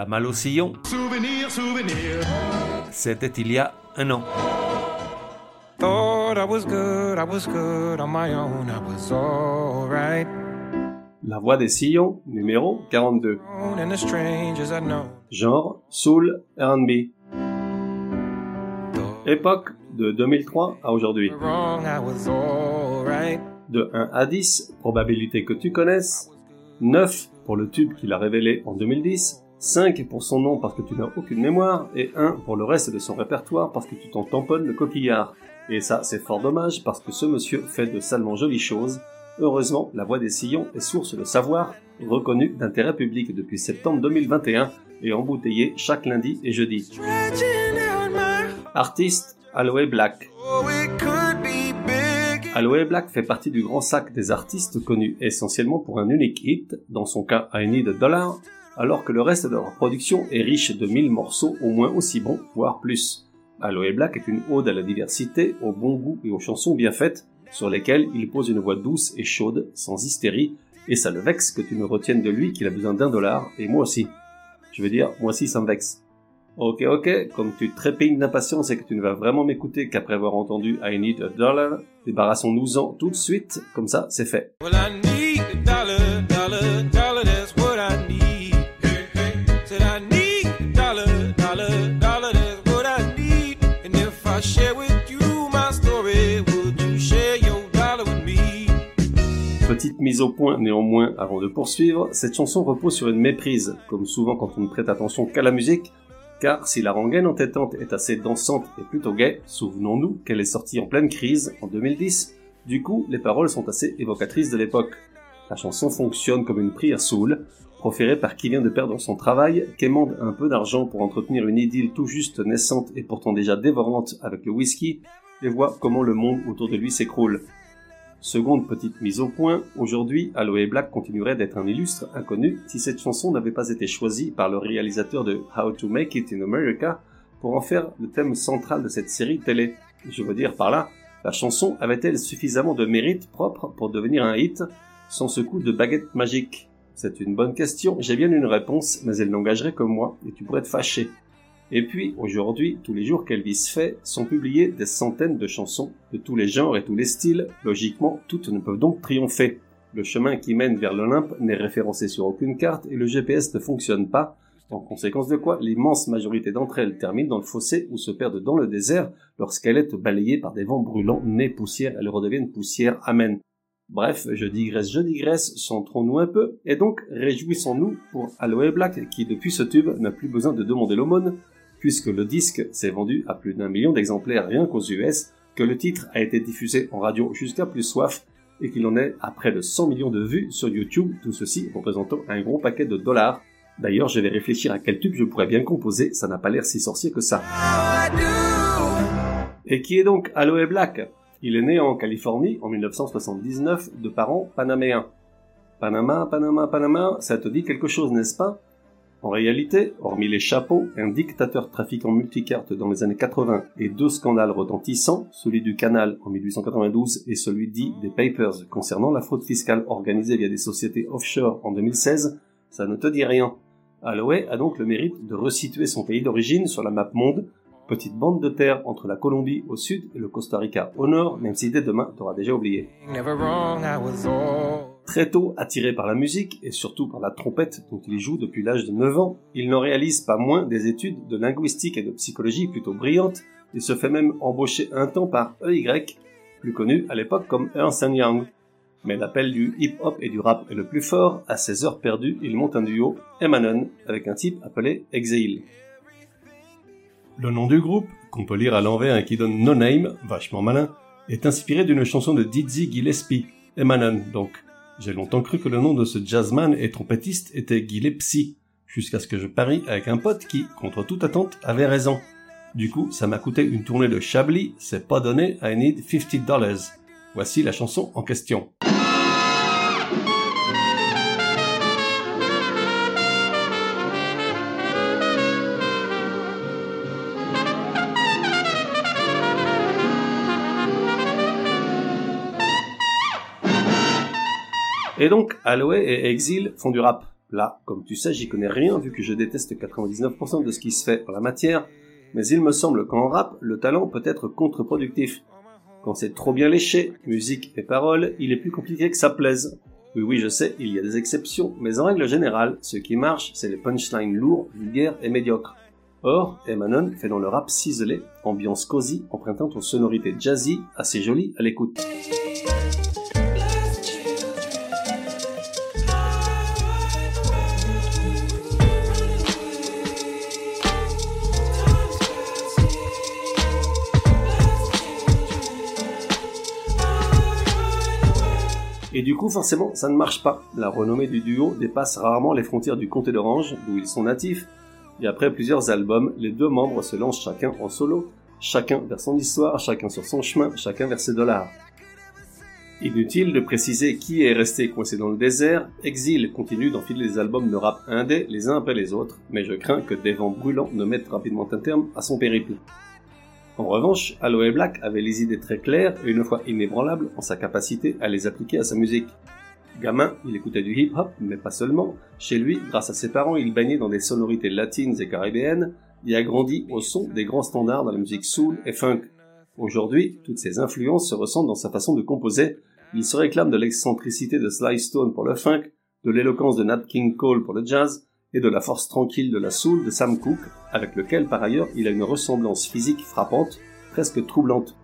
La malle au sillon. Souvenir, souvenir. C'était il y a un an. Thought I was good, I was good on my own, I was alright. La voix des sillons, numéro 42. And the strangers I know. Genre, soul, R&B. Époque, de 2003 à aujourd'hui. De 1 à 10, probabilité que tu connaisses. 9 pour le tube qu'il a révélé en 2010. 5 pour son nom parce que tu n'as aucune mémoire. Et 1 pour le reste de son répertoire parce que tu t'en tamponnes le coquillard. Et ça, c'est fort dommage parce que ce monsieur fait de salement jolies choses. Heureusement, la voix des sillons est source de savoir, reconnue d'intérêt public depuis septembre 2021 et embouteillée chaque lundi et jeudi. Artiste, Aloe Black. Aloe Black fait partie du grand sac des artistes connus essentiellement pour un unique hit, dans son cas I Need a Dollar, alors que le reste de leur production est riche de mille morceaux au moins aussi bons, voire plus. Aloe Black est une ode à la diversité, au bon goût et aux chansons bien faites, sur lesquelles il pose une voix douce et chaude, sans hystérie, et ça le vexe que tu ne retiennes de lui qu'il a besoin d'un dollar, et moi aussi. Je veux dire, moi aussi ça me vexe. Ok, ok, comme tu trépignes d'impatience et que tu ne vas vraiment m'écouter qu'après avoir entendu I Need a Dollar, débarrassons-nous-en tout de suite, comme ça c'est fait. Need a dollar, au point néanmoins avant de poursuivre, cette chanson repose sur une méprise, comme souvent quand on ne prête attention qu'à la musique, car si la rengaine entêtante est assez dansante et plutôt gaie, souvenons-nous qu'elle est sortie en pleine crise en 2010, du coup les paroles sont assez évocatrices de l'époque. La chanson fonctionne comme une prière soul, proférée par qui vient de perdre son travail, quémande un peu d'argent pour entretenir une idylle tout juste naissante et pourtant déjà dévorante avec le whisky, et voit comment le monde autour de lui s'écroule. Seconde petite mise au point, aujourd'hui, Aloe Black continuerait d'être un illustre inconnu si cette chanson n'avait pas été choisie par le réalisateur de How to Make It in America pour en faire le thème central de cette série télé. Je veux dire par là, la chanson avait-elle suffisamment de mérite propre pour devenir un hit sans ce coup de baguette magique? C'est une bonne question, j'ai bien une réponse, mais elle n'engagerait que moi, et tu pourrais te fâcher. Et puis, aujourd'hui, tous les jours qu'Elvis fait, sont publiées des centaines de chansons de tous les genres et tous les styles. Logiquement, toutes ne peuvent donc triompher. Le chemin qui mène vers l'Olympe n'est référencé sur aucune carte et le GPS ne fonctionne pas, en conséquence de quoi l'immense majorité d'entre elles terminent dans le fossé ou se perdent dans le désert lorsqu'elle est balayée par des vents brûlants, nez poussière, elles redeviennent poussière, amen. Bref, je digresse, je digresse, centrons-nous un peu, et donc réjouissons-nous pour Aloe Black qui depuis ce tube n'a plus besoin de demander l'aumône, puisque le disque s'est vendu à plus d'un million d'exemplaires rien qu'aux US, que le titre a été diffusé en radio jusqu'à plus soif, et qu'il en est à près de 100 millions de vues sur YouTube, tout ceci représentant un gros paquet de dollars. D'ailleurs, je vais réfléchir à quel tube je pourrais bien composer, ça n'a pas l'air si sorcier que ça. Et qui est donc Aloe Black? Il est né en Californie en 1979 de parents panaméens. Panama, Panama, Panama, ça te dit quelque chose, n'est-ce pas? En réalité, hormis les chapeaux, un dictateur trafiquant multicartes dans les années 80 et deux scandales retentissants, celui du Canal en 1892 et celui dit des Papers concernant la fraude fiscale organisée via des sociétés offshore en 2016, ça ne te dit rien. Aloe a donc le mérite de resituer son pays d'origine sur la map monde, petite bande de terre entre la Colombie au sud et le Costa Rica au nord, même si dès demain t'auras déjà oublié. Très tôt attiré par la musique et surtout par la trompette dont il joue depuis l'âge de 9 ans, il n'en réalise pas moins des études de linguistique et de psychologie plutôt brillantes et se fait même embaucher un temps par EY, plus connu à l'époque comme Ernst Young. Mais l'appel du hip-hop et du rap est le plus fort, à ses heures perdues, il monte un duo, Emanon, avec un type appelé Exile. Le nom du groupe, qu'on peut lire à l'envers et qui donne No Name, vachement malin, est inspiré d'une chanson de Dizzy Gillespie, Emanon donc. J'ai longtemps cru que le nom de ce jazzman et trompettiste était Gillespie, jusqu'à ce que je parie avec un pote qui, contre toute attente, avait raison. Du coup, ça m'a coûté une tournée de Chablis, c'est pas donné, I need 50 dollars. Voici la chanson en question. Et donc, Aloe et Exile font du rap. Là, comme tu sais, j'y connais rien vu que je déteste 99% de ce qui se fait en la matière, mais il me semble qu'en rap, le talent peut être contre-productif. Quand c'est trop bien léché, musique et paroles, il est plus compliqué que ça plaise. Oui, oui, je sais, il y a des exceptions, mais en règle générale, ce qui marche, c'est les punchlines lourds, vulgaires et médiocres. Or, Emanon fait dans le rap ciselé, ambiance cosy, empruntant aux sonorités jazzy, assez jolies à l'écoute. Coup, forcément, ça ne marche pas. La renommée du duo dépasse rarement les frontières du comté d'Orange, d'où ils sont natifs, et après plusieurs albums, les deux membres se lancent chacun en solo, chacun vers son histoire, chacun sur son chemin, chacun vers ses dollars. Inutile de préciser qui est resté coincé dans le désert, Exil continue d'enfiler les albums de rap indé les uns après les autres, mais je crains que des vents brûlants ne mettent rapidement un terme à son périple. En revanche, Aloe Black avait les idées très claires et une fois inébranlable en sa capacité à les appliquer à sa musique. Gamin, il écoutait du hip-hop, mais pas seulement. Chez lui, grâce à ses parents, il baignait dans des sonorités latines et caribéennes et a grandi au son des grands standards de la musique soul et funk. Aujourd'hui, toutes ces influences se ressentent dans sa façon de composer. Il se réclame de l'excentricité de Sly Stone pour le funk, de l'éloquence de Nat King Cole pour le jazz, et de la force tranquille de la soul de Sam Cooke, avec lequel par ailleurs il a une ressemblance physique frappante, presque troublante.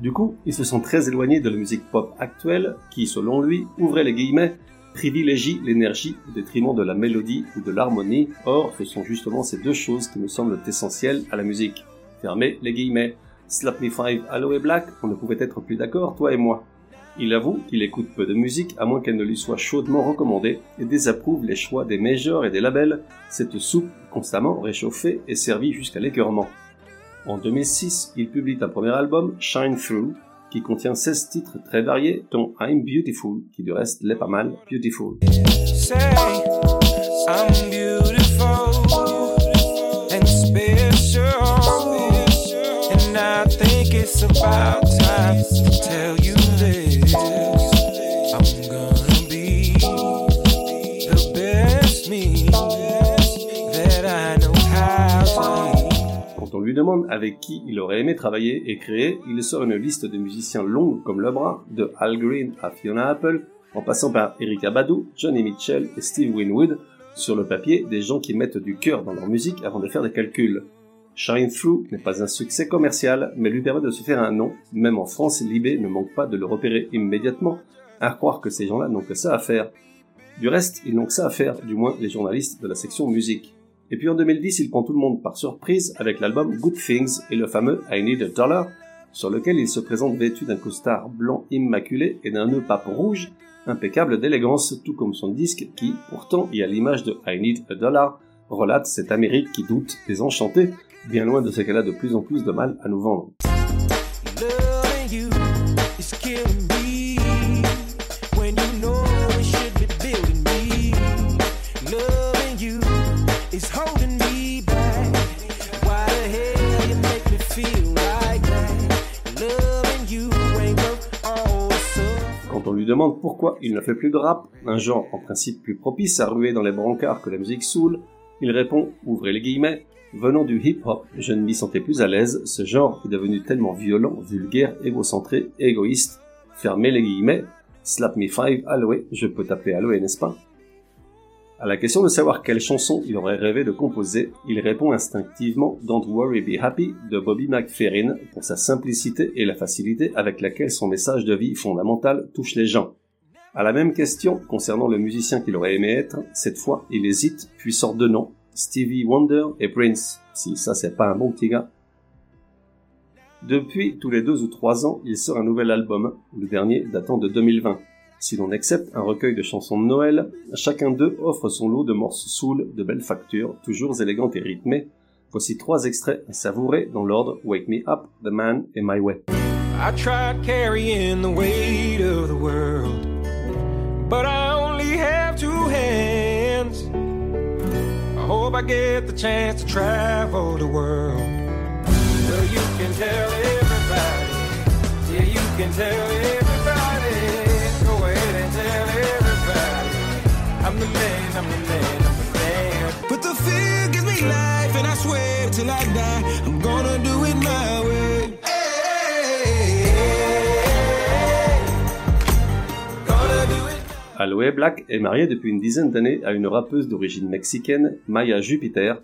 Du coup, il se sent très éloigné de la musique pop actuelle qui, selon lui, ouvrait les guillemets, privilégie l'énergie au détriment de la mélodie ou de l'harmonie. Or, ce sont justement ces deux choses qui me semblent essentielles à la musique. Fermez les guillemets. Slap Me Five, Aloe Black, on ne pouvait être plus d'accord, toi et moi. Il avoue qu'il écoute peu de musique à moins qu'elle ne lui soit chaudement recommandée et désapprouve les choix des majors et des labels, cette soupe constamment réchauffée et servie jusqu'à l'écœurement. En 2006, il publie un premier album, Shine Through, qui contient 16 titres très variés, dont I'm Beautiful, qui du reste l'est pas mal, Beautiful. On lui demande avec qui il aurait aimé travailler et créer, il sort une liste de musiciens longue comme le bras, de Al Green à Fiona Apple, en passant par Erika Badu, Johnny Mitchell et Steve Winwood, sur le papier des gens qui mettent du cœur dans leur musique avant de faire des calculs. Shine Through n'est pas un succès commercial, mais lui permet de se faire un nom, même en France, Libé ne manque pas de le repérer immédiatement, à croire que ces gens-là n'ont que ça à faire. Du reste, ils n'ont que ça à faire, du moins les journalistes de la section musique. Et puis en 2010, il prend tout le monde par surprise avec l'album Good Things et le fameux I Need a Dollar, sur lequel il se présente vêtu d'un costard blanc immaculé et d'un nœud pape rouge, impeccable d'élégance, tout comme son disque qui, pourtant, et à l'image de I Need a Dollar, relate cette Amérique qui doute, désenchantée, bien loin de ce qu'elle a de plus en plus de mal à nous vendre. Demande pourquoi il ne fait plus de rap, un genre en principe plus propice à ruer dans les brancards que la musique soul, il répond, ouvrez les guillemets, venant du hip-hop, je ne m'y sentais plus à l'aise, ce genre est devenu tellement violent, vulgaire, égocentré, égoïste, fermez les guillemets, slap me five, Aloe, je peux t'appeler Aloe, n'est-ce pas? À la question de savoir quelle chanson il aurait rêvé de composer, il répond instinctivement Don't Worry Be Happy de Bobby McFerrin pour sa simplicité et la facilité avec laquelle son message de vie fondamental touche les gens. À la même question concernant le musicien qu'il aurait aimé être, cette fois il hésite puis sort deux noms, Stevie Wonder et Prince. Si ça c'est pas un bon petit gars. Depuis tous les deux ou trois ans, il sort un nouvel album, le dernier datant de 2020. Si l'on accepte un recueil de chansons de Noël, chacun d'eux offre son lot de morceaux soul de belle facture, toujours élégantes et rythmées. Voici trois extraits à savourer dans l'ordre Wake Me Up, The Man et My Way. I tried carrying the weight of the world, but I only have two hands. I hope I get the chance to travel the world. Well, you can tell everybody, yeah, you can tell everybody. Aloe Black est mariée depuis une dizaine d'années à une rappeuse d'origine mexicaine, Maya Jupiter,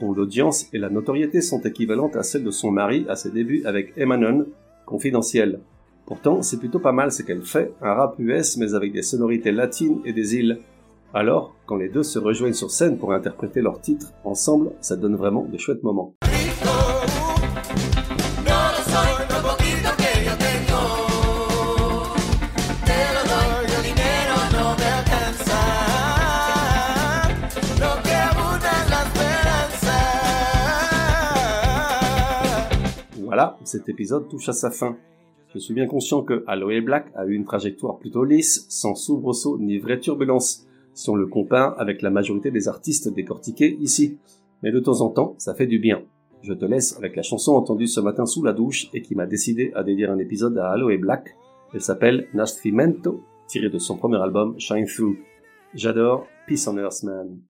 dont l'audience et la notoriété sont équivalentes à celles de son mari à ses débuts avec Emanon, confidentiel. Pourtant, c'est plutôt pas mal ce qu'elle fait, un rap US mais avec des sonorités latines et des îles. Alors, quand les deux se rejoignent sur scène pour interpréter leurs titres ensemble, ça donne vraiment de chouettes moments. Voilà, cet épisode touche à sa fin. Je suis bien conscient que Aloe Black a eu une trajectoire plutôt lisse, sans soubresaut ni vraie turbulence, si on le compare avec la majorité des artistes décortiqués ici. Mais de temps en temps, ça fait du bien. Je te laisse avec la chanson entendue ce matin sous la douche et qui m'a décidé à dédier un épisode à Aloe Black. Elle s'appelle Nascimento, tirée de son premier album Shine Through. J'adore Peace on Earth Man.